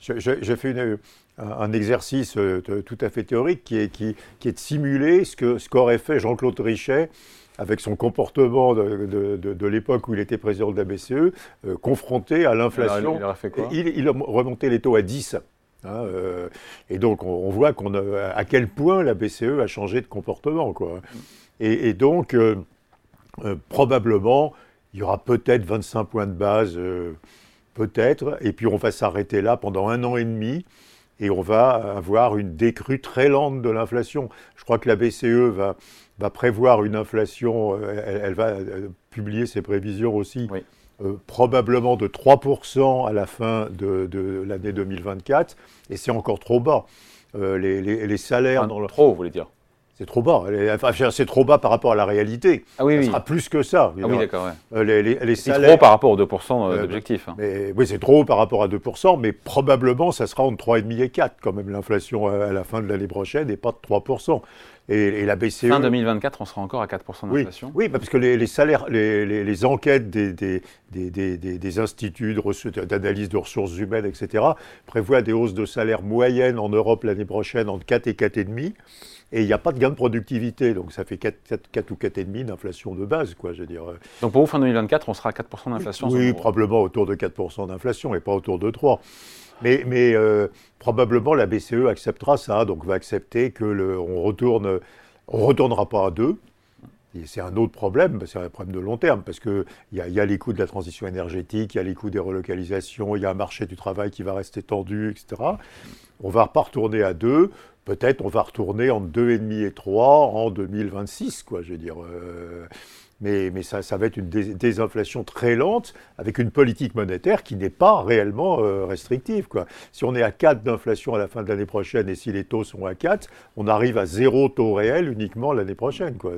J'ai fait une, un, exercice euh, tout à fait théorique qui est, qui, qui est de simuler ce qu'aurait ce qu'aurait fait Jean-Claude Trichet avec son comportement de, de, l'époque où il était président de la BCE, euh, confronté à l'inflation. Il, il, a remonté les taux à 10. Hein, euh, et donc on, voit qu'on à quel point la BCE a changé de comportement. Quoi. Et, donc, probablement, il y aura peut-être 25 points de base, peut-être, et puis on va s'arrêter là pendant un an et demi et on va avoir une décrue très lente de l'inflation. Je crois que la BCE va, va prévoir une inflation, euh, elle, va euh, publier ses prévisions aussi, euh, probablement de 3% à la fin de, l'année 2024, et c'est encore trop bas. les, les, salaires... dans le... Trop, vous voulez dire c'est trop bas. Enfin, c'est trop bas par rapport à la réalité. Ah oui, ça sera plus que ça. Ah oui, d'accord. Ouais. Les, les, salaires... trop par rapport aux 2% d'objectif. Hein. Oui, c'est trop par rapport à 2%, mais probablement, ça sera entre 3,5 et 4 quand même l'inflation à la fin de l'année prochaine, et pas de 3%. Et, la BCE. Fin 2024, on sera encore à 4% d'inflation Oui, parce que les, salaires, les, enquêtes des, des, des, des instituts d'analyse de, ressources humaines, etc., prévoient des hausses de salaire moyennes en Europe l'année prochaine entre 4 et 4,5 et il n'y a pas de gain de productivité. Donc ça fait 4, 4, ou 4,5 d'inflation de base, quoi, je veux dire. Donc pour vous, fin 2024, on sera à 4% d'inflation Oui, probablement autour de 4% d'inflation et pas autour de 3%. Mais, euh, probablement la BCE acceptera ça, donc va accepter que le, on retourne, on retournera pas à 2. C'est un autre problème, c'est un problème de long terme, parce qu'il y, a, y a les coûts de la transition énergétique, il y a les coûts des relocalisations, il y a un marché du travail qui va rester tendu, etc. On va pas retourner à 2 peut-être on va retourner entre 2,5 et 3 en 2026, quoi, je veux dire. Euh, mais, ça, va être une désinflation très lente avec une politique monétaire qui n'est pas réellement euh, restrictive. Quoi. Si on est à 4 d'inflation à la fin de l'année prochaine et si les taux sont à 4, on arrive à zéro taux réel uniquement l'année prochaine. Quoi.